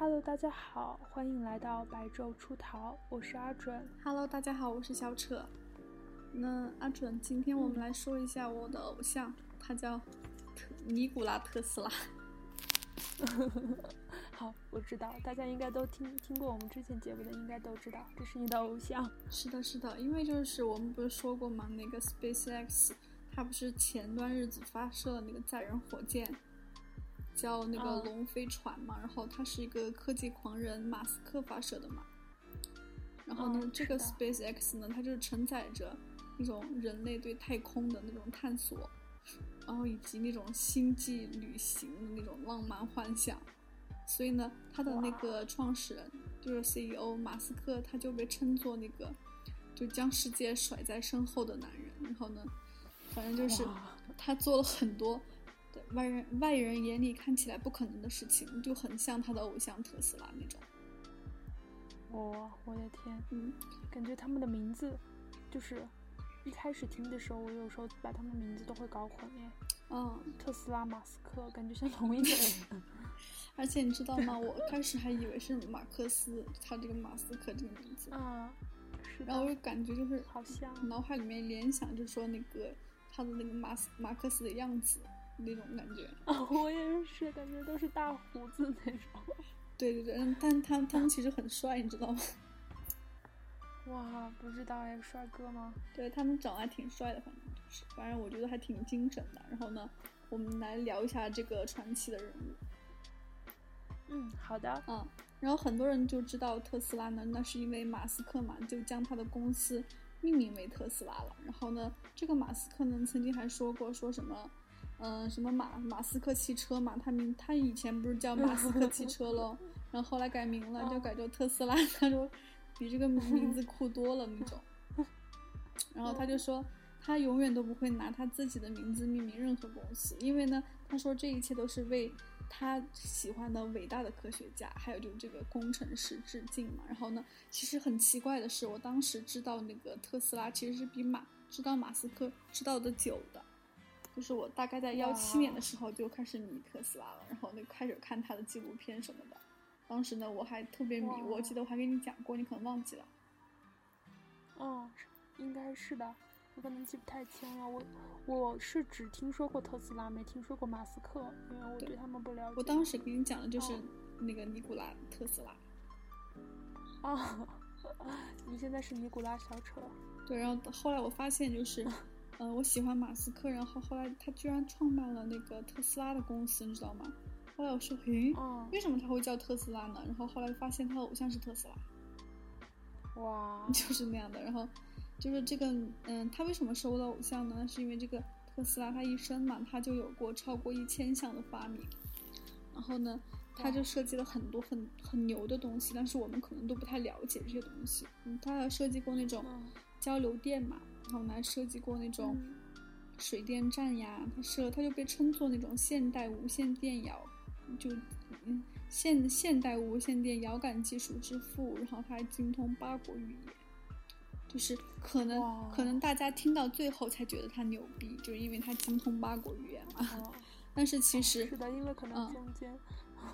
Hello，大家好，欢迎来到白昼出逃，我是阿准。Hello，大家好，我是小扯。那阿准，今天我们来说一下我的偶像，他叫特尼古拉特斯拉。好，我知道，大家应该都听听过我们之前节目的，应该都知道这是你的偶像。是的，是的，因为就是我们不是说过吗？那个 SpaceX，它不是前段日子发射了那个载人火箭，叫那个哦龙飞船嘛，然后它是一个科技狂人马斯克发射的嘛。然后呢，嗯这个 SpaceX 呢，它就是承载着那种人类对太空的那种探索，然后以及那种星际旅行的那种浪漫幻想。所以呢，它的那个创始人就是 CEO 马斯克，他就被称作那个就将世界甩在身后的男人。然后呢，反正就是他做了很多对外人外人眼里看起来不可能的事情，就很像他的偶像特斯拉那种。我我的天，嗯，感觉他们的名字就是一开始听的时候，我有时候把他们名字都会搞混耶。嗯，特斯拉、马斯克，感觉像同一个人。而且你知道吗？我开始还以为是马克思，他这个马斯克这个名字，啊，是然后我，就感觉就是好像脑海里面联想，就说那个他的那个马斯马克思的样子那种感觉。啊，我也是，感觉都是大胡子那种。对对对，嗯但他他们其实很帅，你知道吗？哇，不知道哎，帅哥吗？对他们长得还挺帅的，反正就是，反正我觉得还挺精神的。然后呢，我们来聊一下这个传奇的人物。嗯，好的。嗯，然后很多人就知道特斯拉呢，那是因为马斯克嘛，就将他的公司命名为特斯拉了。然后呢，这个马斯克呢曾经还说过说什么，嗯、什么马马斯克汽车嘛，他名他以前不是叫马斯克汽车咯，然后后来改名了，就改叫特斯拉，他说比这个名 字酷多了那种。然后他就说。他永远都不会拿他自己的名字命名任何公司，因为呢，他说这一切都是为他喜欢的伟大的科学家，还有就是这个工程师致敬嘛。然后呢，其实很奇怪的是，我当时知道那个特斯拉其实是比马知道马斯克知道的久的，就是我大概在幺七年的时候就开始迷特斯拉了，然后那开始看他的纪录片什么的。当时呢，我还特别迷，我记得我还跟你讲过，你可能忘记了。嗯，应该是的，我可能记不太清了。我我是只听说过特斯拉，没听说过马斯克，因为我对对他们不了解。我当时给你讲的就是哦那个尼古拉特斯拉。啊，你现在是尼古拉小丑。对，然后后来我发现就是，嗯、我喜欢马斯克，然后后来他居然创办了那个特斯拉的公司，你知道吗？后来我说，诶，嗯，为什么他会叫特斯拉呢？然后后来发现他的偶像是特斯拉，哇，就是那样的。然后就是这个，嗯，他为什么是我的偶像呢？是因为这个特斯拉他一生嘛，他就有过超过一千项的发明，然后呢，他就设计了很多很很牛的东西，但是我们可能都不太了解这些东西。嗯，他还设计过那种嗯交流电嘛，然后呢还设计过那种嗯。水电站呀，他设他就被称作那种现代无线电遥，就嗯现现代无线电遥感技术之父，然后他还精通八国语言，就是可能可能大家听到最后才觉得他牛逼，就是因为他精通八国语言嘛，哦。但是其实是的，因为可能嗯中间、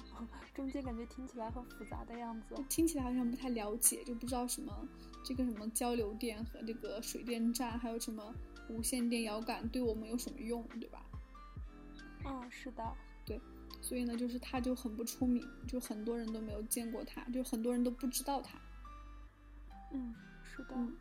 中间感觉听起来很复杂的样子。听起来好像不太了解，就不知道什么这个什么交流电和这个水电站，还有什么无线电遥感对我们有什么用，对吧？嗯，是的。对所以呢，就是他就很不出名，就很多人都没有见过他，就很多人都不知道他。嗯，是的。嗯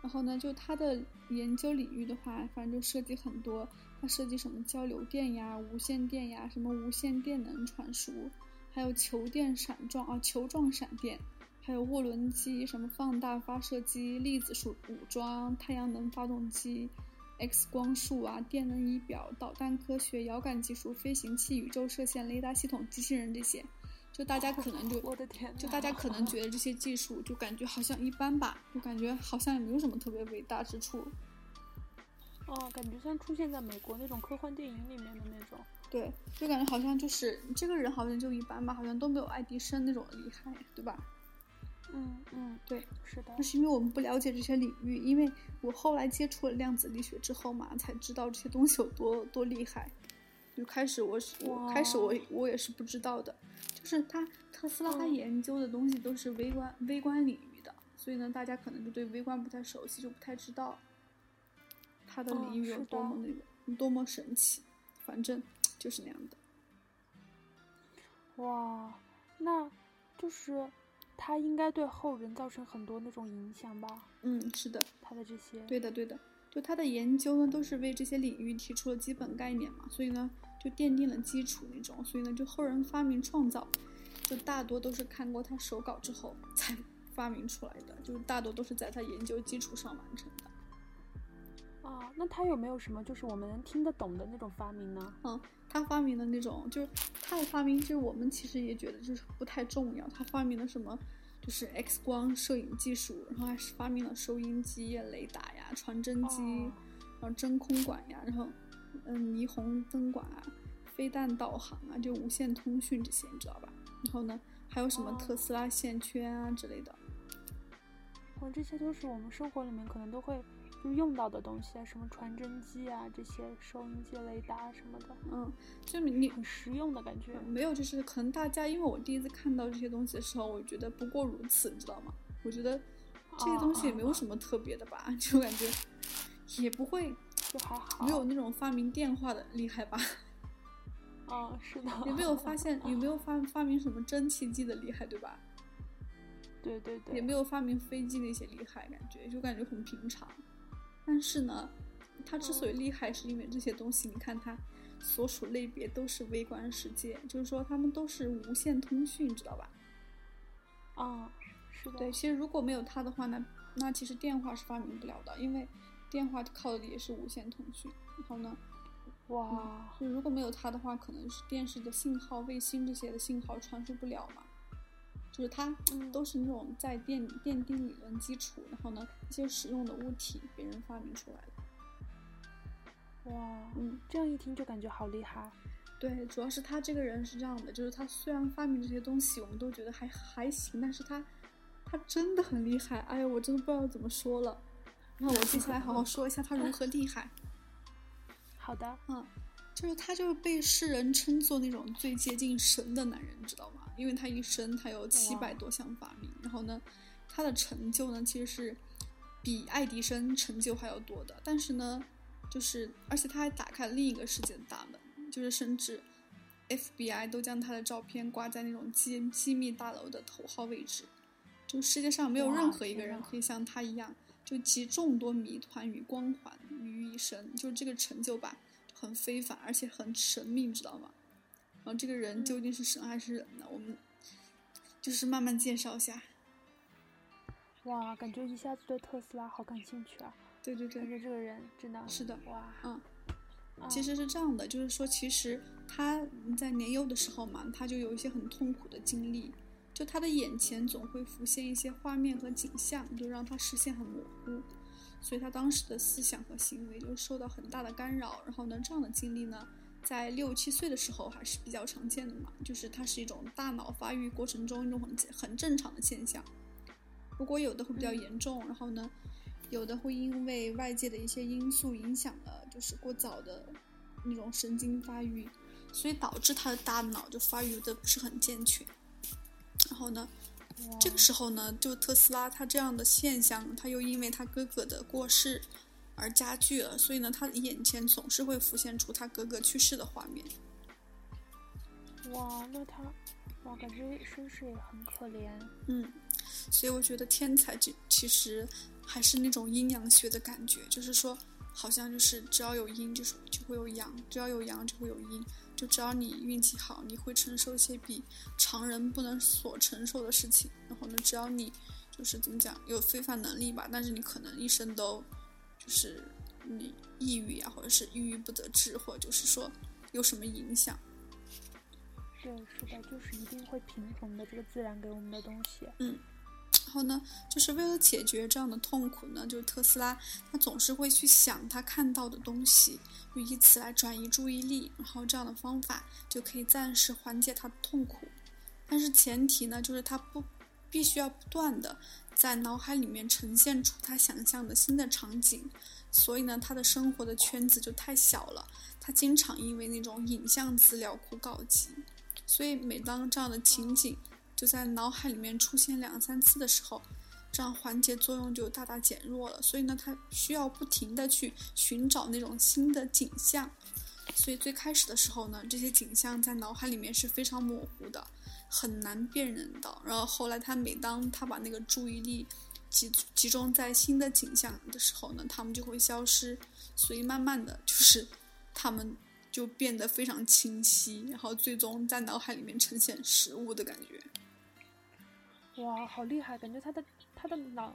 然后呢，就他的研究领域的话，反正就涉及很多，他设计什么交流电呀、无线电呀、什么无线电能传输，还有球电闪状啊、球状闪电，还有涡轮机、什么放大发射机、粒子束武装、太阳能发动机、X 光束啊、电能仪表、导弹科学、遥感技术、飞行器、宇宙射线、雷达系统、机器人这些，就大家可能就 我的天，就大家可能觉得这些技术就感觉好像一般吧，就感觉好像也没有什么特别伟大之处。哦，感觉像出现在美国那种科幻电影里面的那种。对，就感觉好像就是这个人好像就一般吧，好像都没有爱迪生那种厉害，对吧？嗯嗯，对，是的那。是因为我们不了解这些领域，因为我后来接触了量子力学之后嘛，才知道这些东西有多多厉害。就开始我是我开始我我也是不知道的，就是他特斯拉他嗯研究的东西都是微观微观领域的，所以呢，大家可能就对微观不太熟悉，就不太知道它的嗯领域有多么那个、多么神奇。反正就是那样的。哇，那就是他应该对后人造成很多那种影响吧？嗯，是的，他的这些，对的，对的。就他的研究呢，都是为这些领域提出了基本概念嘛，所以呢，就奠定了基础那种。所以呢，就后人发明创造，就大多都是看过他手稿之后才发明出来的，就是大多都是在他研究基础上完成的。啊，那他有没有什么就是我们能听得懂的那种发明呢？嗯，他发明的那种，就是他的发明，就是我们其实也觉得就是不太重要。他发明了什么？就是 X 光摄影技术，然后还是发明了收音机呀、雷达呀、传真机，哦然后真空管呀，然后嗯霓虹灯管啊、飞弹导航啊，就无线通讯这些，你知道吧？然后呢，还有什么哦特斯拉线圈啊之类的。哦，这些都是我们生活里面可能都会就是用到的东西啊，什么传真机啊，这些收音机、雷达什么的，嗯，就你你很实用的感觉。没有，就是可能大家，因为我第一次看到这些东西的时候，我觉得不过如此，你知道吗？我觉得这些东西也没有什么特别的吧，就感觉也不会就还好。没有那种发明电话的厉害吧？啊，是的。也没有发现，也没有发 发明什么蒸汽机的厉害，对吧？对对对。也没有发明飞机那些厉害，感觉就感觉很平常。但是呢，它之所以厉害，是因为这些东西，你看它所属类别都是微观世界，就是说它们都是无线通讯，知道吧？啊，是的。对，其实如果没有它的话呢，那其实电话是发明不了的，因为电话靠的也是无线通讯。然后呢，哇，就如果没有它的话，可能是电视的信号、卫星这些的信号传输不了嘛。就是它嗯都是那种在奠奠定理论基础，然后呢一些实用的物体别人发明出来的。哇，嗯，这样一听就感觉好厉害。对，主要是他这个人是这样的，就是他虽然发明这些东西我们都觉得还还行，但是他他真的很厉害。哎呀，我真的不知道怎么说了。那我接下来好好说一下他如何厉害。好的。嗯，就是他就是被世人称作那种最接近神的男人，你知道吗？因为他一生他有七百多项发明，然后呢，他的成就呢其实是比爱迪生成就还要多的。但是呢，就是而且他还打开了另一个世界的大门，就是甚至 FBI 都将他的照片挂在那种机机密大楼的头号位置。就世界上没有任何一个人可以像他一样，就集众多谜团与光环于一身，就这个成就吧，很非凡，而且很神秘，你知道吗？然后这个人究竟是神还是人呢？我们就是慢慢介绍一下。哇，感觉一下子对特斯拉好感兴趣啊！对对对，感觉这个人真的是的哇，嗯，啊其实是这样的，就是说，其实他在年幼的时候嘛，他就有一些很痛苦的经历，就他的眼前总会浮现一些画面和景象，就让他视线很模糊，所以他当时的思想和行为就受到很大的干扰。然后呢，这样的经历呢，在六七岁的时候还是比较常见的嘛，就是它是一种大脑发育过程中一种很很正常的现象。不过有的会比较严重，然后呢，有的会因为外界的一些因素影响了，就是过早的那种神经发育，所以导致他的大脑就发育的不是很健全。然后呢，这个时候呢，就特斯拉他这样的现象，他又因为他哥哥的过世而加剧了，所以呢，他的眼前总是会浮现出他哥哥去世的画面。哇，那他哇，感觉身世也很可怜。嗯，所以我觉得天才这其实还是那种阴阳学的感觉，就是说，好像就是只要有阴，就是就会有阳；只要有阳，就会有阴。就只要你运气好，你会承受一些比常人不能所承受的事情。然后呢，只要你就是怎么讲，有非凡能力吧，但是你可能一生都就是你抑郁啊，或者是抑郁不得志，或者就是说有什么影响。对，是的，就是一定会平衡的，这个自然给我们的东西。然后呢，就是为了解决这样的痛苦呢，就是特斯拉他总是会去想他看到的东西，就以此来转移注意力，然后这样的方法就可以暂时缓解他的痛苦。但是前提呢，就是他不必须要不断的在脑海里面呈现出他想象的新的场景，所以呢，他的生活的圈子就太小了，他经常因为那种影像资料库告急。所以每当这样的情景就在脑海里面出现两三次的时候，这样缓解作用就大大减弱了。所以呢，他需要不停的去寻找那种新的景象。所以最开始的时候呢，这些景象在脑海里面是非常模糊的，很难辨认到。然后后来他每当他把那个注意力集集中在新的景象的时候呢，他们就会消失。所以慢慢的就是他们。就变得非常清晰，然后最终在脑海里面呈现实物的感觉。哇，好厉害！感觉他的他的脑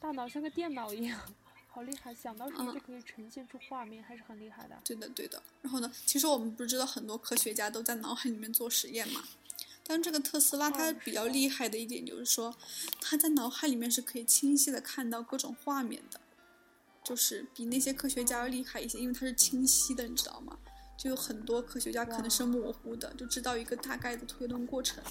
大脑像个电脑一样，好厉害！想到什么就可以呈现出画面，还是很厉害的。对的，对的。然后呢，其实我们不是知道很多科学家都在脑海里面做实验嘛？但这个特斯拉它比较厉害的一点就是说，它在脑海里面是可以清晰的看到各种画面的。就是比那些科学家要厉害一些，因为它是清晰的，你知道吗？就有很多科学家可能是模糊的，就知道一个大概的推论过程。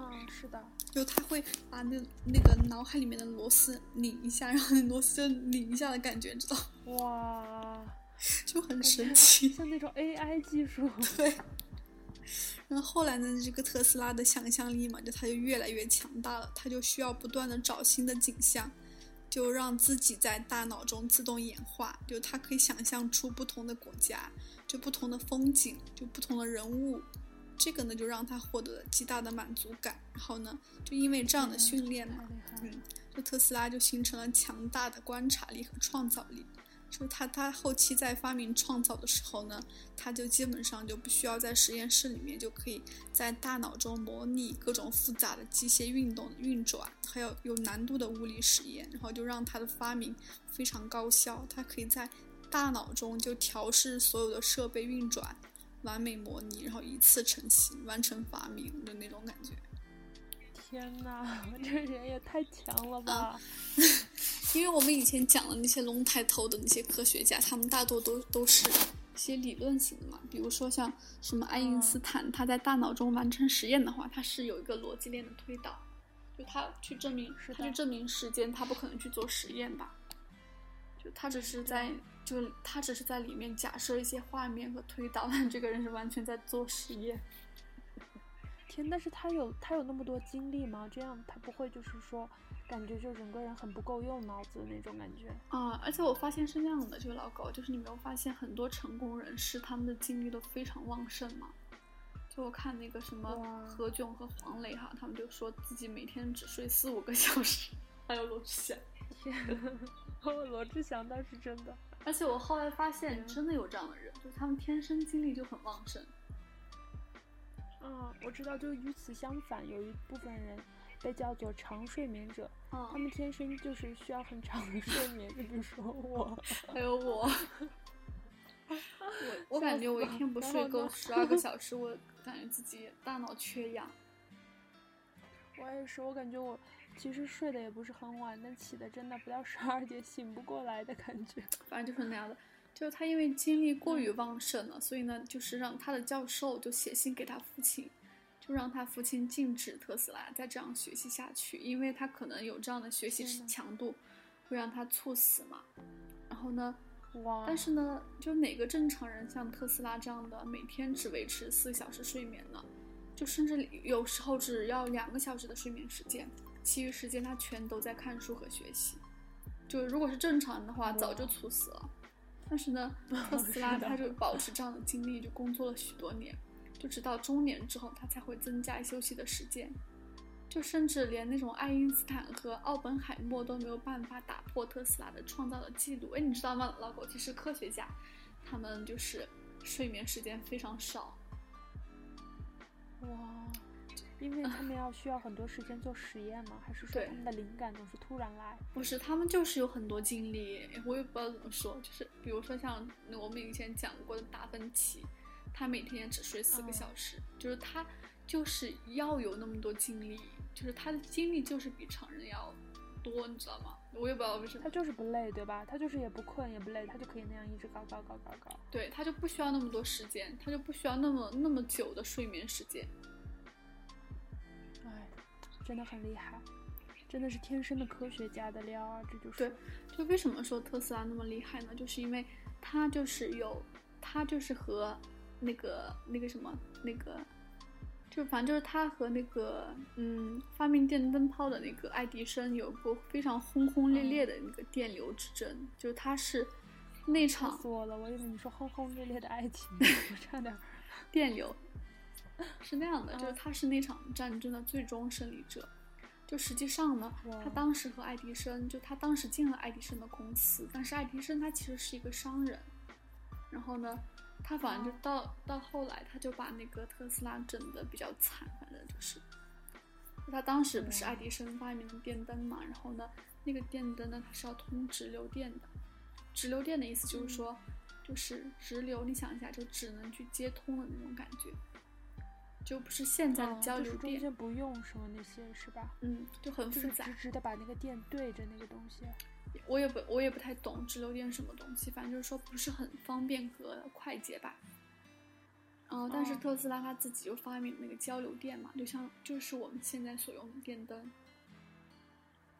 嗯，是的。就他会把那那个脑海里面的螺丝拧一下，然后螺丝就拧一下的感觉，知道？哇，就很神奇，像那种 AI 技术。对。然后后来呢，这个特斯拉的想象力嘛，就它就越来越强大了，它就需要不断的找新的景象。就让自己在大脑中自动演化，就它可以想象出不同的国家，就不同的风景，就不同的人物，这个呢就让他获得了极大的满足感。然后呢，就因为这样的训练嘛，嗯，就特斯拉就形成了强大的观察力和创造力。就他他后期在发明创造的时候呢，他就基本上就不需要在实验室里面，就可以在大脑中模拟各种复杂的机械运动运转，还有有难度的物理实验，然后就让他的发明非常高效。他可以在大脑中就调试所有的设备运转，完美模拟，然后一次成型，完成发明的那种感觉。天哪，这人也太强了吧！因为我们以前讲的那些龙抬头的那些科学家，他们大多都都是一些理论型的嘛。比如说像什么爱因斯坦，他在大脑中完成实验的话，他是有一个逻辑链的推导，就他去证明，他去证明时间，他不可能去做实验吧？就他只是在，就他只是在里面假设一些画面和推导，但这个人是完全在做实验。天，但是他有他有那么多精力吗？这样他不会就是说？感觉就整个人很不够用脑子的那种感觉啊！而且我发现是那样的，就老狗，就是你没有发现很多成功人士他们的精力都非常旺盛吗？就我看那个什么何炅和黄磊哈，他们就说自己每天只睡四五个小时。还有罗志祥，天，罗志祥倒是真的。而且我后来发现真的有这样的人，就是他们天生精力就很旺盛。嗯，我知道，就与此相反，有一部分人。被叫做长睡眠者，他们天生就是需要很长的睡眠。就比如说我，还有我，我 我感觉我一天不睡够十二个小 时，我感觉自己大脑缺氧。我也是，我感觉我其实睡得也不是很晚，但起的真的不到十二点，醒不过来的感觉。反正就是那样的，就是他因为精力过于旺盛了，所以呢，就是让他的教授就写信给他父亲。就让他父亲禁止特斯拉再这样学习下去，因为他可能有这样的学习强度，会让他猝死嘛。然后呢，哇！但是呢，就哪个正常人像特斯拉这样的，每天只维持四小时睡眠呢？就甚至有时候只要两个小时的睡眠时间，其余时间他全都在看书和学习。就如果是正常的话，早就猝死了。但是呢，特斯拉他就保持这样的精力，就工作了许多年。就直到中年之后，他才会增加休息的时间。就甚至连那种爱因斯坦和奥本海默都没有办法打破特斯拉的创造的记录。哎，你知道吗，老狗？其实科学家，他们就是睡眠时间非常少。哇，因为他们要需要很多时间做实验吗？还是说他们的灵感总是突然来？不是，他们就是有很多精力。我也不知道怎么说，就是比如说像我们以前讲过的达芬奇。他每天只睡四个小时，就是他就是要有那么多精力，就是他的精力就是比常人要多，你知道吗？我也不知道为什么。他就是不累，对吧？他就是也不困也不累，他就可以那样一直搞搞搞搞搞。对，他就不需要那么多时间，他就不需要那么那么久的睡眠时间。哎，真的很厉害，真的是天生的科学家的料啊！这就是对，就为什么说特斯拉那么厉害呢？就是因为他就是有，他就是和。那个那个什么那个，就反正就是他和那个嗯发明电灯泡的那个爱迪生有过非常轰轰烈烈的那个电流之争，就是他是那场死我了！我以为你说轰轰烈烈的爱情，我差点。电流是那样的，就是他是那场战争的最终胜利者。就实际上呢，他当时和爱迪生，就他当时进了爱迪生的公司，但是爱迪生他其实是一个商人。然后呢，他反正就到到后来，他就把那个特斯拉整的比较惨，反正就是，他当时不是爱迪生发明的电灯嘛，然后呢，那个电灯呢，它是要通直流电的，直流电的意思就是说，就是直流，你想一下，就只能去接通的那种感觉。就不是现在的交流电，中间不用什么那些是吧？嗯，就很复杂，直直的把那个电对着那个东西。我也不，我也不太懂直流电什么东西，反正就是说不是很方便和快捷吧。嗯，但是特斯拉他自己就发明那个交流电嘛，就像就是我们现在所用的电灯。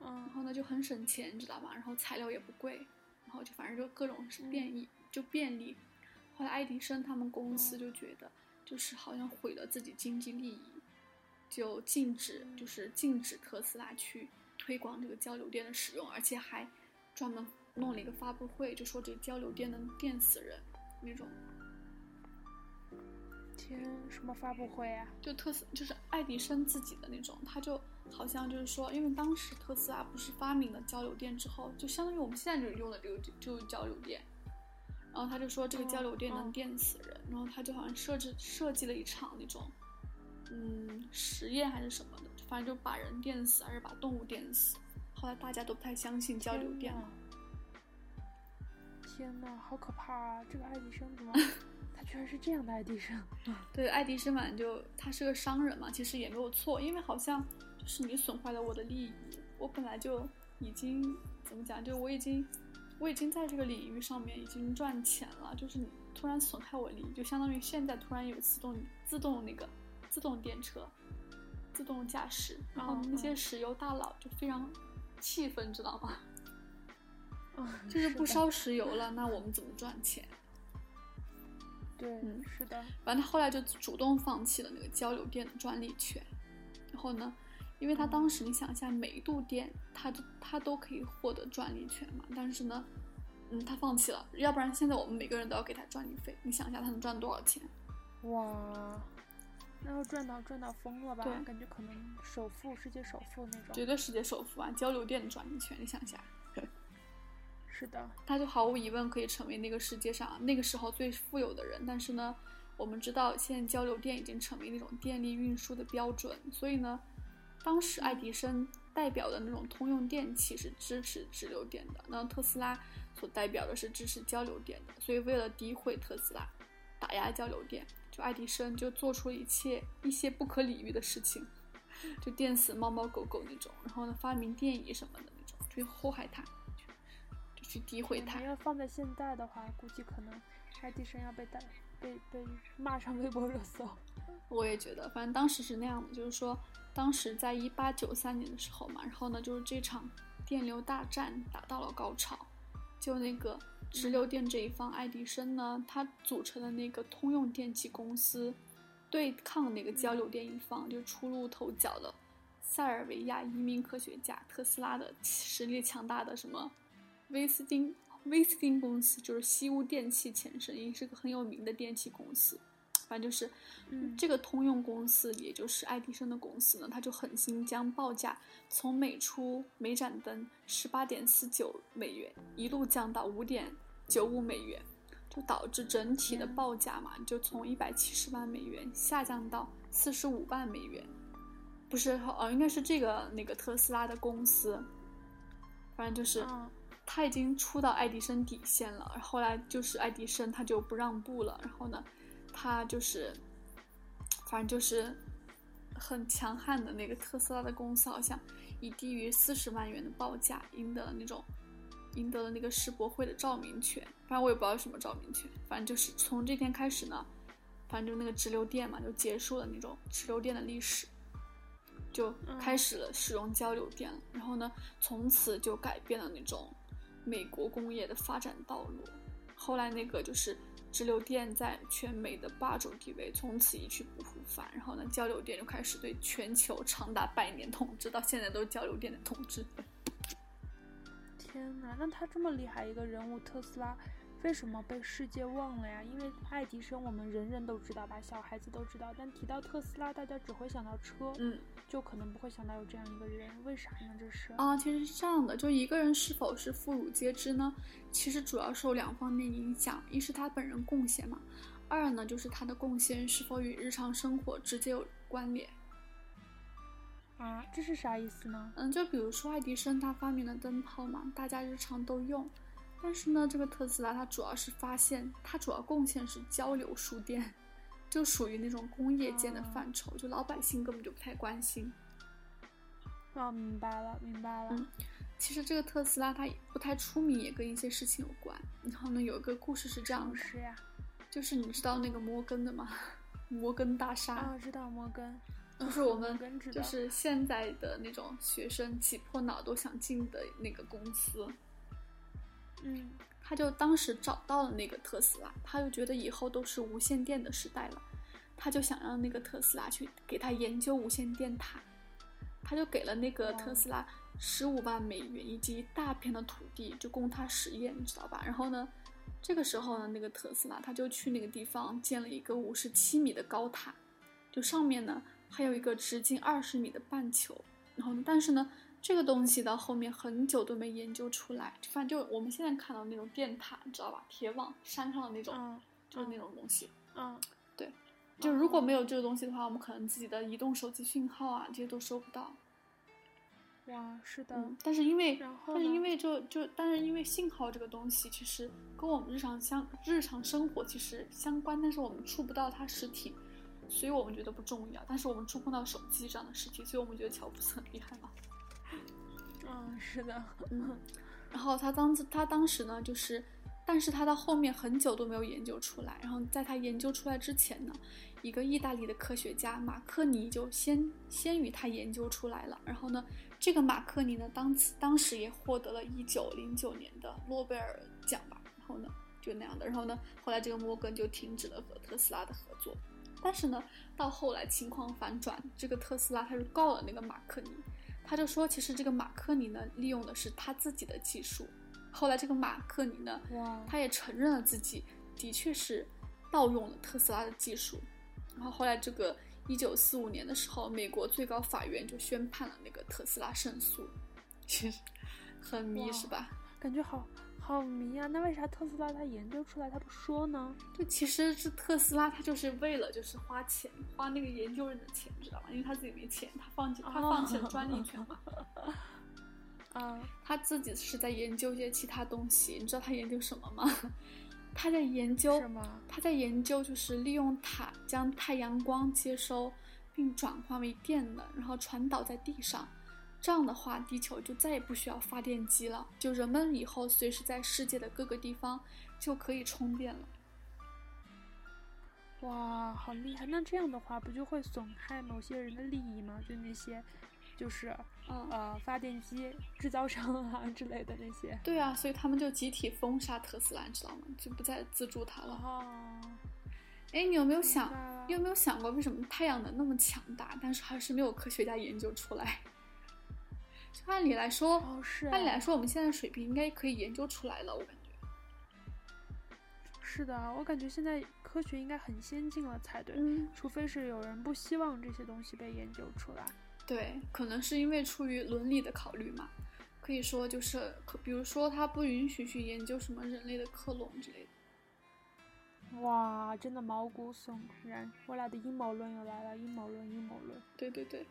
嗯，然后呢就很省钱，知道吧？然后材料也不贵，然后就反正就各种是便利，就便利。后来爱迪生他们公司就觉得。就是好像毁了自己经济利益，就禁止，就是禁止特斯拉去推广这个交流电的使用，而且还专门弄了一个发布会，就说这个交流电能电死人那种。天，什么发布会啊？就特斯，就是爱迪生自己的那种，他就好像就是说，因为当时特斯拉不是发明了交流电之后，就相当于我们现在就用的这个就是交流电。然后他就说这个交流电能电死人，然后他就好像设置设计了一场那种，嗯，实验还是什么的，反正就把人电死还是把动物电死。后来大家都不太相信交流电了。天呐，好可怕啊！这个爱迪生怎么，他居然是这样的爱迪生？对，爱迪生嘛，就他是个商人嘛，其实也没有错，因为好像就是你损坏了我的利益，我本来就已经怎么讲，就我已经。我已经在这个领域上面已经赚钱了，就是你突然损害我利益，就相当于现在突然有自动自动那个自动电车，自动驾驶，然后那些石油大佬就非常气愤，知道吗？就是不烧石油了，那我们怎么赚钱？对，嗯，是的。反正他后来就主动放弃了那个交流电的专利权，然后呢？因为他当时，你想一下，每一度电，他都他都可以获得专利权嘛。但是呢，嗯，他放弃了，要不然现在我们每个人都要给他专利费。你想一下，他能赚多少钱？哇，那要赚到赚到疯了吧？对，感觉可能首富，世界首富那种。绝对世界首富啊！交流电的专利权，你想一下。是的，他就毫无疑问可以成为那个世界上那个时候最富有的人。但是呢，我们知道现在交流电已经成为那种电力运输的标准，所以呢。当时爱迪生代表的那种通用电器是支持直流电的，那特斯拉所代表的是支持交流电的。所以为了诋毁特斯拉，打压交流电，就爱迪生就做出了一切一些不可理喻的事情，就电死猫猫狗狗那种，然后呢发明电椅什么的那种，去祸害他，就去诋毁他。要放在现在的话，估计可能爱迪生要被打被被骂上微博热搜。我也觉得，反正当时是那样的，就是说。当时在一八九三年的时候嘛，然后呢，就是这场电流大战打到了高潮，就那个直流电这一方，爱迪生呢，他组成的那个通用电气公司，对抗那个交流电一方，就初露头角的塞尔维亚移民科学家特斯拉的实力强大的什么威斯汀威斯汀公司，就是西屋电器前身，也是个很有名的电器公司。反正就是，这个通用公司，也就是爱迪生的公司呢，他就狠心将报价从每出每盏灯十八点四九美元一路降到五点九五美元，就导致整体的报价嘛，就从一百七十万美元下降到四十五万美元。不是，哦，应该是这个那个特斯拉的公司，反正就是他已经出到爱迪生底线了，后来就是爱迪生他就不让步了，然后呢？他就是，反正就是很强悍的那个特斯拉的公司，好像以低于四十万元的报价赢得了那种，赢得了那个世博会的照明权。反正我也不知道什么照明权，反正就是从这天开始呢，反正就那个直流电嘛，就结束了那种直流电的历史，就开始了使用交流电了。然后呢，从此就改变了那种美国工业的发展道路。后来那个就是。直流电在全美的霸主地位从此一去不复返。然后呢，交流电就开始对全球长达百年统治，到现在都是交流电的统治。天哪，那他这么厉害一个人物，特斯拉。为什么被世界忘了呀？因为爱迪生我们人人都知道吧，小孩子都知道。但提到特斯拉，大家只会想到车，嗯，就可能不会想到有这样一个人。为啥呢？这是啊，其实是这样的，就一个人是否是妇孺皆知呢？其实主要受两方面影响，一是他本人贡献嘛，二呢就是他的贡献是否与日常生活直接有关联。啊，这是啥意思呢？嗯，就比如说爱迪生他发明了灯泡嘛，大家日常都用。但是呢，这个特斯拉它主要是发现，它主要贡献是交流输电，就属于那种工业间的范畴，就老百姓根本就不太关心。哦，明白了，明白了。嗯，其实这个特斯拉它不太出名，也跟一些事情有关。然后呢，有一个故事是这样的，是呀，就是你知道那个摩根的吗？摩根大厦啊，知道摩根，就是我们就是现在的那种学生挤破脑都想进的那个公司。嗯，他就当时找到了那个特斯拉，他就觉得以后都是无线电的时代了，他就想让那个特斯拉去给他研究无线电塔，他就给了那个特斯拉十五万美元以及一大片的土地，就供他实验，你知道吧？然后呢，这个时候呢，那个特斯拉他就去那个地方建了一个五十七米的高塔，就上面呢还有一个直径二十米的半球，然后但是呢。这个东西到后面很久都没研究出来，反正就我们现在看到那种电塔，你知道吧？铁网山上的那种，就是那种东西。嗯，对，就如果没有这个东西的话，我们可能自己的移动手机讯号啊这些都收不到。哇，是的。但是因为，但是因为就就，但是因为信号这个东西其实跟我们日常相日常生活其实相关，但是我们触不到它实体，所以我们觉得不重要。但是我们触碰到手机这样的实体，所以我们觉得乔布斯很厉害嘛。嗯，是的，嗯，然后他当他当时呢，就是，但是他到后面很久都没有研究出来。然后在他研究出来之前呢，一个意大利的科学家马克尼就先先于他研究出来了。然后呢，这个马克尼呢，当此当时也获得了一九零九年的诺贝尔奖吧。然后呢，就那样的。然后呢，后来这个摩根就停止了和特斯拉的合作。但是呢，到后来情况反转，这个特斯拉他就告了那个马克尼。他就说，其实这个马克尼呢，利用的是他自己的技术。后来这个马克尼呢，他也承认了自己的确是盗用了特斯拉的技术。然后后来这个一九四五年的时候，美国最高法院就宣判了那个特斯拉胜诉。其实很迷是吧？感觉好。好迷啊！那为啥特斯拉他研究出来他不说呢？就其实是特斯拉，他就是为了就是花钱花那个研究人的钱，知道吗？因为他自己没钱，他放弃他放弃了专利权嘛。啊，他自己是在研究一些其他东西。你知道他研究什么吗？他在研究什么？他在研究就是利用塔将太阳光接收并转化为电能，然后传导在地上。这样的话，地球就再也不需要发电机了，就人们以后随时在世界的各个地方就可以充电了。哇，好厉害！那这样的话，不就会损害某些人的利益吗？就那些，就是嗯呃发电机制造商啊之类的那些。对啊，所以他们就集体封杀特斯拉，你知道吗？就不再资助他了。哦。哎，你有没有想，你有没有想过，为什么太阳能那么强大，但是还是没有科学家研究出来？按理来说，按理来说，我们现在水平应该可以研究出来了。我感觉是的，我感觉现在科学应该很先进了才对。嗯，除非是有人不希望这些东西被研究出来。对，可能是因为出于伦理的考虑嘛。可以说就是，可比如说他不允许去研究什么人类的克隆之类的。哇，真的毛骨悚然！我俩的阴谋论又来了，阴谋论，阴谋论。对对对。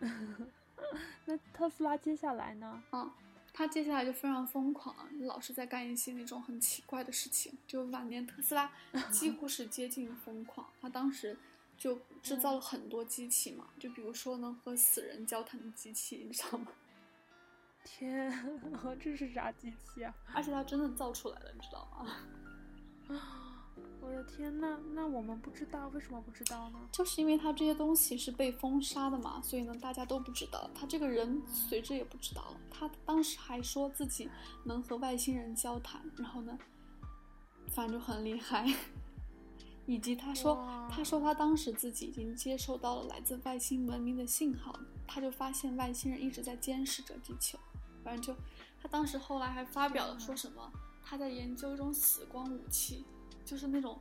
那特斯拉接下来呢？啊，他接下来就非常疯狂，老是在干一些那种很奇怪的事情。就晚年特斯拉 几乎是接近疯狂，他当时就制造了很多机器嘛，就比如说能和死人交谈的机器，你知道吗？天，这是啥机器啊？而且他真的造出来了，你知道吗？啊。我的天呐，那我们不知道，为什么不知道呢？就是因为他这些东西是被封杀的嘛，所以呢，大家都不知道。他这个人随之也不知道了。他当时还说自己能和外星人交谈，然后呢，反正就很厉害。以及他说，他说他当时自己已经接收到了来自外星文明的信号，他就发现外星人一直在监视着地球。反正就，他当时后来还发表了说什么，他在研究一种死光武器，就是那种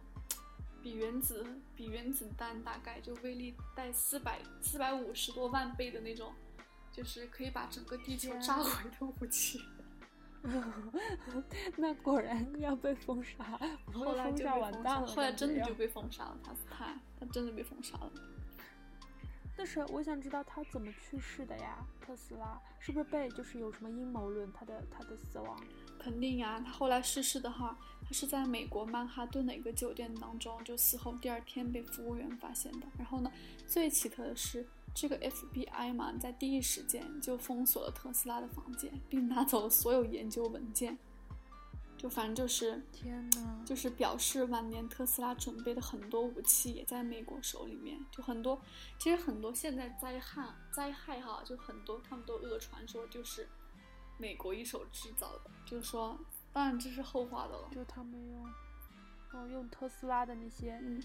比原子比原子弹大概就威力带四百四百五十多万倍的那种，就是可以把整个地球炸毁的武器。那果然要被封杀，不后来就完蛋了。后来真的就被封杀了，他他他真的被封杀了。但是我想知道他怎么去世的呀？特斯拉是不是被就是有什么阴谋论？他的他的死亡？肯定呀，他后来逝世的话，他是在美国曼哈顿的一个酒店当中，就死后第二天被服务员发现的。然后呢，最奇特的是，这个 FBI 嘛，在第一时间就封锁了特斯拉的房间，并拿走了所有研究文件。就反正就是，天呐，就是表示晚年特斯拉准备的很多武器也在美国手里面，就很多，其实很多现在灾害灾害哈，就很多他们都恶传说就是美国一手制造的，就是说，当然这是后话的了。就他们用，哦，用特斯拉的那些嗯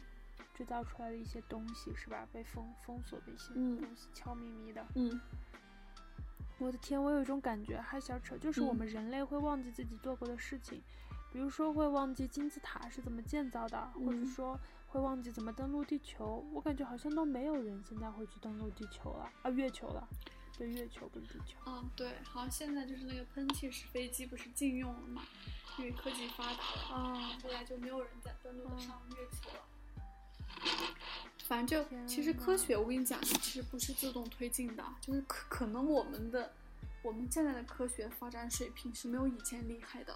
制造出来的一些东西是吧？被封封锁的一些嗯东西，悄咪咪的。嗯我的天，我有一种感觉，还小扯，就是我嗯们人类会忘记自己做过的事情，比如说会忘记金字塔是怎么建造的，或者嗯说会忘记怎么登陆地球。我感觉好像都没有人现在会去登陆地球了，啊，月球了，对，月球不是地球。嗯，对，好像现在就是那个喷气式飞机不是禁用了嘛，因为科技发达了，啊，后来就没有人再登陆得上月球了。反正就其实科学，我跟你讲，其实不是自动推进的，就是可可能我们的我们现在的科学发展水平是没有以前厉害的，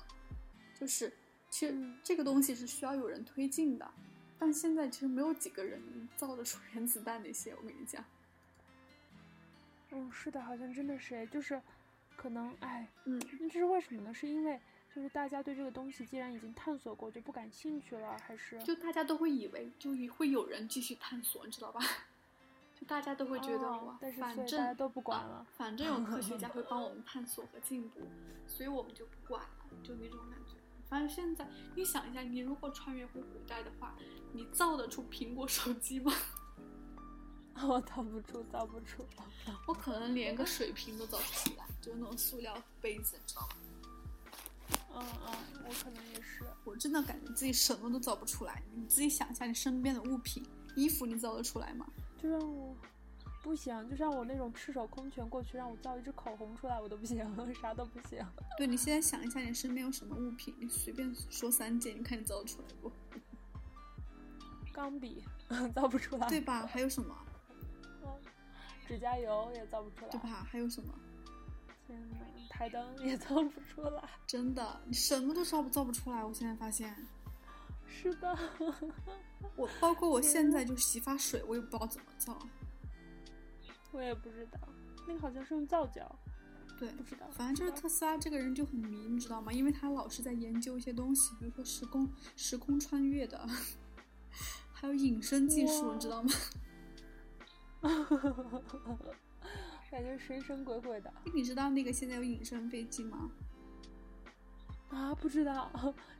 就是其实嗯这个东西是需要有人推进的，但现在其实没有几个人造得出原子弹那些，我跟你讲，嗯，是的，好像真的是诶，就是可能，哎，嗯。那这是为什么呢？是因为就是大家对这个东西既然已经探索过，就不感兴趣了，还是？就大家都会以为，就会有人继续探索，你知道吧？就大家都会觉得哦，但是反以大家正都不管啊了。反正有科学家 会帮我们探索和进步，所以我们就不管了，就那种感觉。反正现在你想一下，你如果穿越回古代的话，你造得出苹果手机吗？我造不出，造不出。我可能连个水瓶都造不出来，就那种塑料杯子，你知道吗？嗯嗯，我可能也是。我真的感觉自己什么都造不出来。你自己想一下，你身边的物品，衣服你造得出来吗？就让我不行，就像我那种赤手空拳过去让我造一支口红出来，我都不行，啥都不行。对你现在想一下，你身边有什么物品？你随便说三件，你看你造得出来不？钢笔 造不出来，对吧？还有什么？嗯 指甲油也造不出来，对吧？还有什么？天呐，台灯也造不出来。真的，你什么都造不造不出来。我现在发现，是的，我包括我现在就洗发水，我也不知道怎么造。我也不知道，那个好像是用皂角，对，不知道。反正就是特斯拉这个人就很迷，你知道吗？因为他老是在研究一些东西，比如说时空时空穿越的，还有隐身技术，你知道吗？感觉神神鬼鬼的你知道那个现在有隐身飞机吗？啊！不知道，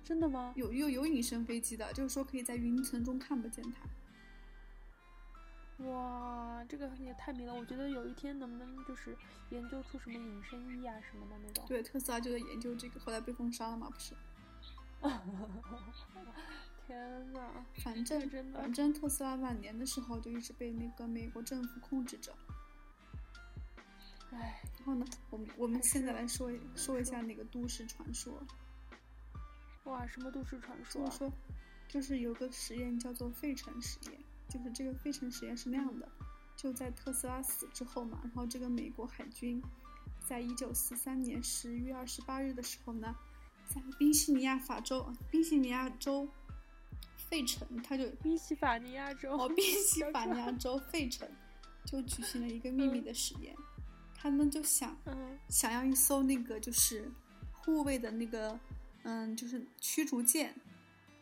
真的吗？有有有隐身飞机的，就是说可以在云层中看不见它。哇，这个也太迷了！我觉得有一天能不能就是研究出什么隐身衣啊什么的那种？对，特斯拉就在研究这个，后来被封杀了嘛，不是？天呐，反正真的反正特斯拉晚年的时候就一直被那个美国政府控制着。唉，然后呢，我们我们现在来说一说一下那个都市传说，哇，什么都市传说啊？就是说，就是有个实验叫做费城实验，就是这个费城实验是那样的，就在特斯拉死之后嘛，然后这个美国海军在一九四三年十月二十八日的时候呢，在宾夕尼亚法州宾夕尼亚州费城，他就宾夕法尼亚州。哦，宾夕法尼亚州费城就举行了一个秘密的实验，他们就想嗯想要一艘那个就是护卫的那个嗯，就是驱逐舰，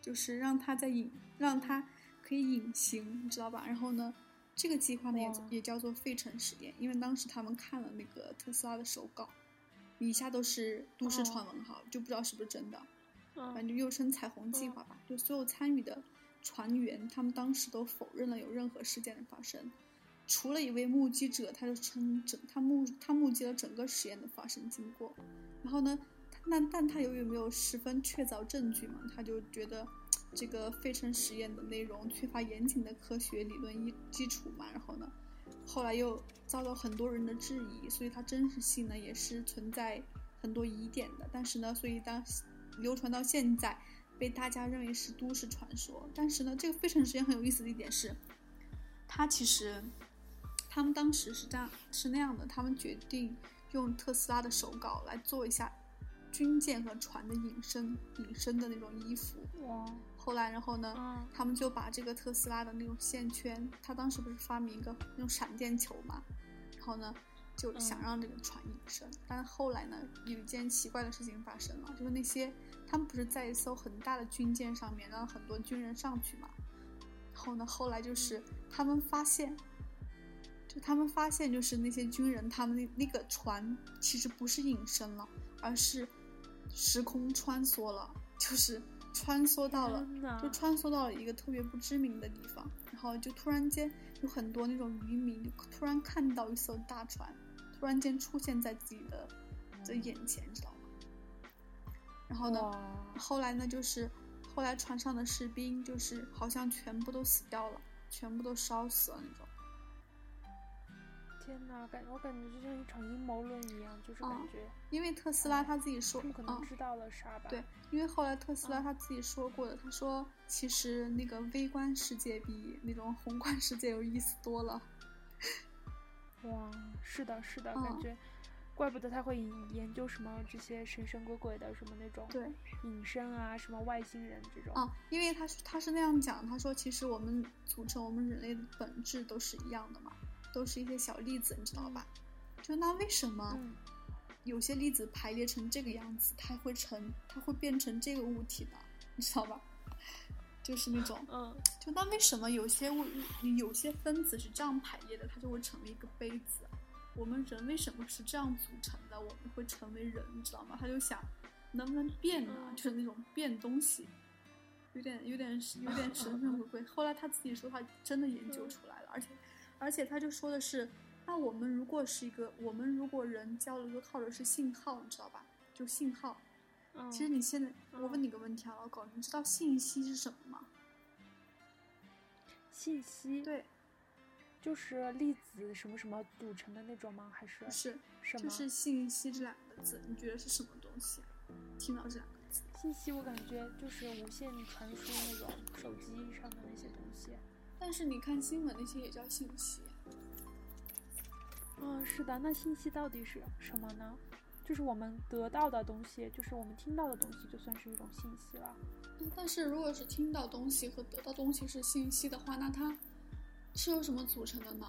就是让它在隐让它可以隐形，你知道吧？然后呢，这个计划呢也也叫做费城实验，因为当时他们看了那个特斯拉的手稿，以下都是都市传闻哈，就不知道是不是真的。反正就又称彩虹计划吧。就所有参与的船员，他们当时都否认了有任何事件的发生，除了一位目击者，他就称整他目他目击了整个实验的发生经过。然后呢，那但他由于没有十分确凿证据嘛，他就觉得这个费城实验的内容缺乏严谨的科学理论基基础嘛。然后呢，后来又遭到很多人的质疑，所以它真实性呢也是存在很多疑点的。但是呢，所以当流传到现在，被大家认为是都市传说。但是呢，这个费城实验很有意思的一点是，它其实他们当时是这样是那样的，他们决定。用特斯拉的手稿来做一下军舰和船的隐身、隐身的那种衣服。哇！后来，然后呢，他们就把这个特斯拉的那种线圈，他当时不是发明一个那种闪电球嘛？然后呢，就想让这个船隐身。但是后来呢，有一件奇怪的事情发生了，就是那些他们不是在一艘很大的军舰上面让很多军人上去嘛？然后呢，后来就是他们发现。就他们发现，就是那些军人，他们那那个船其实不是隐身了，而是时空穿梭了，就是穿梭到了，就穿梭到了一个特别不知名的地方，然后就突然间有很多那种渔民，就突然看到一艘大船，突然间出现在自己的的眼前，知道吗？然后呢，后来呢，就是后来船上的士兵就是好像全部都死掉了，全部都烧死了那种。天呐，感我感觉就像一场阴谋论一样，就是感觉，因为特斯拉他自己说，可能知道了啥吧？对，因为后来特斯拉他自己说过的，他说其实那个微观世界比那种宏观世界有意思多了。哇，是的，是的，感觉，怪不得他会研究什么这些神神鬼鬼的什么那种，对，隐身啊，什么外星人这种。啊，因为他他是那样讲，他说其实我们组成我们人类的本质都是一样的嘛。都是一些小粒子，你知道吧？就那为什么有些粒子排列成这个样子，它会成，它会变成这个物体呢？你知道吧？就是那种，嗯，就那为什么有些物，有些分子是这样排列的，它就会成为一个杯子？我们人为什么是这样组成的？我们会成为人，你知道吗？他就想，能不能变呢？就是那种变东西，有点，有点，有点神 神鬼鬼。后来他自己说，他真的研究出来了，而且。而且他就说的是，那我们如果是一个，我们如果人交流靠的是信号，你知道吧？就信号。其实你现在，我问你个问题啊，老狗，你知道信息是什么吗？信息？对，就是粒子什么什么组成的那种吗？还是？是。什么？就是信息这两个字，你觉得是什么东西？听到这两个字。信息，我感觉就是无线传输那种手机上的那些东西。但是你看新闻那些也叫信息。嗯，是的。那信息到底是什么呢？就是我们得到的东西，就是我们听到的东西，就算是一种信息了。但是如果是听到东西和得到东西是信息的话，那它是由什么组成的呢？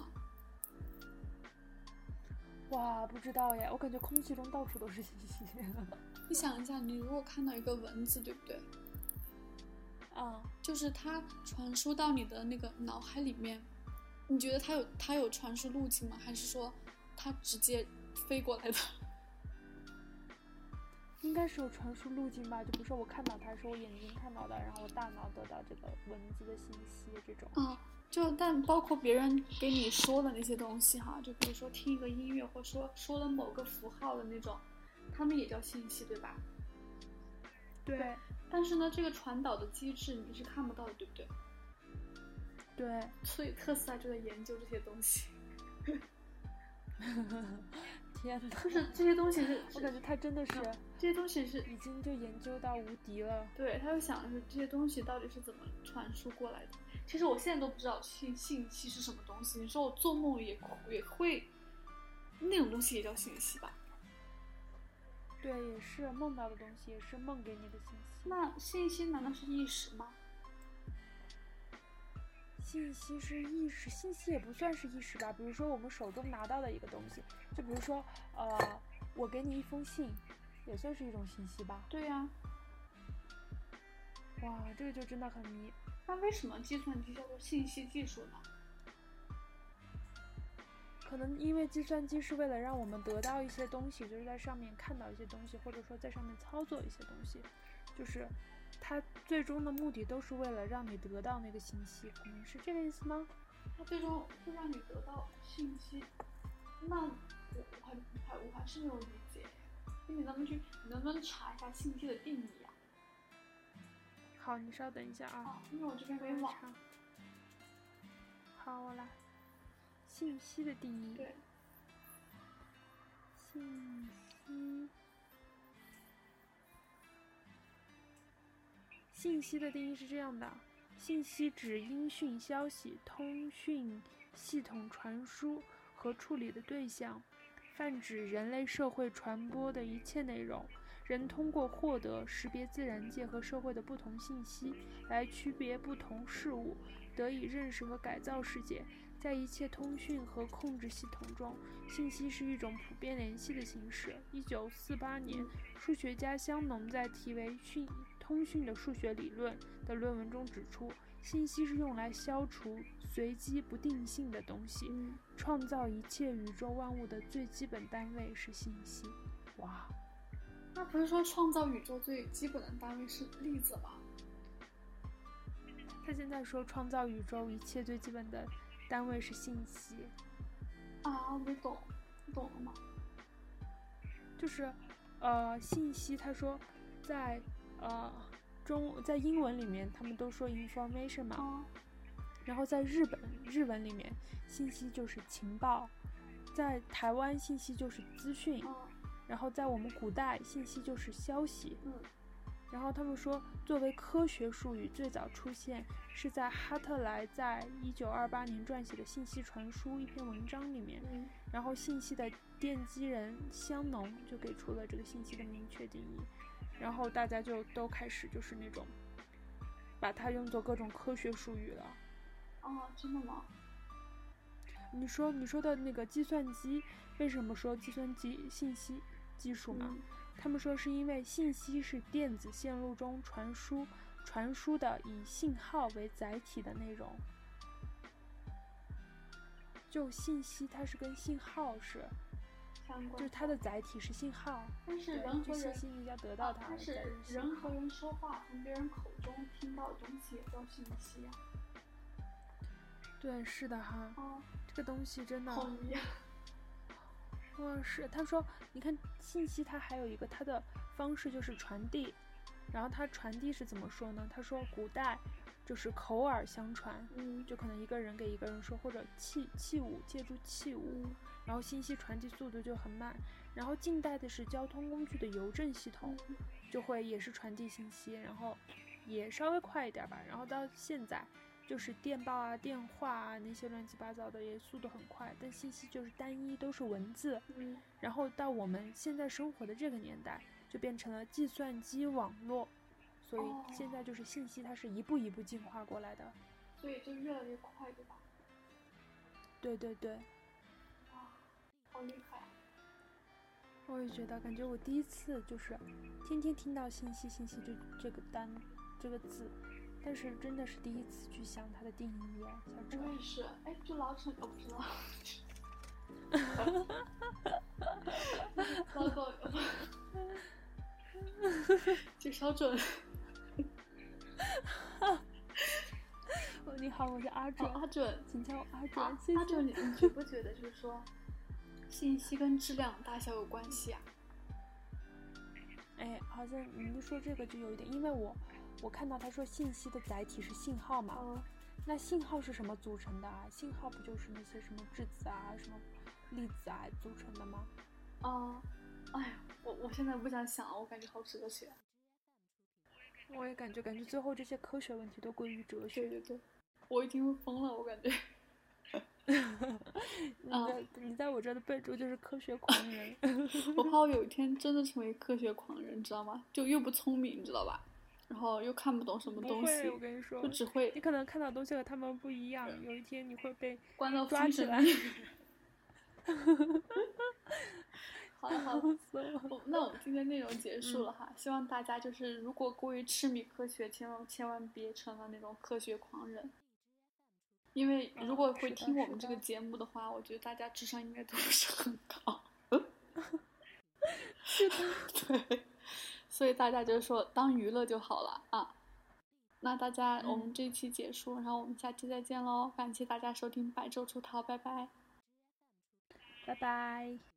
哇，不知道耶。我感觉空气中到处都是信息。你想一下，你如果看到一个文字，对不对？啊，就是它传输到你的那个脑海里面，你觉得它有它有传输路径吗？还是说它直接飞过来的？应该是有传输路径吧。就比如说我看到它是我眼睛看到的，然后我大脑得到这个文字的信息这种。啊，就但包括别人给你说的那些东西哈，就比如说听一个音乐，或说说了某个符号的那种，他们也叫信息，对吧？对。但是呢，这个传导的机制你是看不到的，对不对？对，所以特斯拉就在研究这些东西。天哪！就是这些东西是，我感觉他真的是这些东西是已经就研究到无敌了。对，他就想的是这些东西到底是怎么传输过来的。其实我现在都不知道信信息是什么东西。你说我做梦也也会，那种东西也叫信息吧？对，也是梦到的东西，也是梦给你的信息。那信息难道是意识吗？信息是意识，信息也不算是意识吧。比如说我们手中拿到的一个东西，就比如说，呃，我给你一封信，也算是一种信息吧。对呀。哇，这个就真的很迷。那为什么计算机叫做信息技术呢？可能因为计算机是为了让我们得到一些东西，就是在上面看到一些东西，或者说在上面操作一些东西。就是它最终的目的都是为了让你得到那个信息，可能是这个意思吗？它最终会让你得到信息，那我我还我还我还是没有理解。你能不能去，你能不能查一下信息的定义啊？好，你稍等一下啊。啊，因为我这边没网。好，我来。信息的定义。对。信息。信息的定义是这样的：信息指音讯消息、通讯系统传输和处理的对象。泛指人类社会传播的一切内容。人通过获得、识别自然界和社会的不同信息，来区别不同事物，得以认识和改造世界。在一切通讯和控制系统中，信息是一种普遍联系的形式。一九四八年，数学家香农在题为《讯通讯的数学理论》的论文中指出。信息是用来消除随机不定性的东西，创造一切宇宙万物的最基本单位是信息。哇，那不是说创造宇宙最基本的单位是粒子吗？他现在说创造宇宙一切最基本的单位是信息。啊，我没懂，你懂了吗？就是，呃，信息。他说，在，呃。中在英文里面，他们都说 information 嘛，然后在日本日文里面，信息就是情报，在台湾信息就是资讯，然后在我们古代信息就是消息，然后他们说作为科学术语最早出现是在哈特莱在一九二八年撰写的《信息传输》一篇文章里面，然后信息的奠基人香农就给出了这个信息的明确定义。然后大家就都开始就是那种，把它用作各种科学术语了。哦，真的吗？你说你说的那个计算机，为什么说计算机信息技术嘛？他们说是因为信息是电子线路中传输传输的以信号为载体的内容。就信息，它是跟信号是。就是它的载体是信号，但是人和人要得到它，但是人和人说话从别人口中听到的东西也叫信息呀。对，是的哈。哦。这个东西真的。好呀。哇，是他说，你看信息它还有一个它的方式就是传递，然后它传递是怎么说呢？他说古代就是口耳相传，嗯，就可能一个人给一个人说，或者器器物借助器物。然后信息传递速度就很慢，然后近代的是交通工具的邮政系统，就会也是传递信息，然后也稍微快一点吧。然后到现在就是电报啊、电话啊那些乱七八糟的也速度很快，但信息就是单一，都是文字。嗯。然后到我们现在生活的这个年代，就变成了计算机网络，所以现在就是信息它是一步一步进化过来的。所以就越来越快，对吧？对对对。好厉害！我也觉得，感觉我第一次就是天天听到“信息”“信息”这这个单这个字，但是真的是第一次去想它的定义。我也是，哎，就老陈，我不知道。老狗，就小准。你好，我是阿准。阿准，请叫我阿准。阿准，你你觉不觉得就是说？信息跟质量大小有关系啊？哎，好像你一说这个就有一点，因为我我看到他说信息的载体是信号嘛，那信号是什么组成的啊？信号不就是那些什么质子啊、什么粒子啊组成的吗？啊，哎呀，我我现在不想想了，我感觉好哲学。我也感觉，感觉最后这些科学问题都归于哲学。对对对，我已经疯了，我感觉。你在你在我这的备注就是科学狂人，我怕我有一天真的成为科学狂人，你知道吗？就又不聪明，你知道吧？然后又看不懂什么东西，我跟你说，就只会你可能看到东西和他们不一样，有一天你会被 关到抓起来。好了好了，那我们今天内容结束了哈，希望大家就是如果过于痴迷科学，千万千万别成了那种科学狂人。因为如果会听我们这个节目的话，我觉得大家智商应该都不是很高。是的，对，所以大家就说当娱乐就好了啊。那大家，我们这期结束，然后我们下期再见喽！感谢大家收听《百周出逃》，拜拜，拜拜。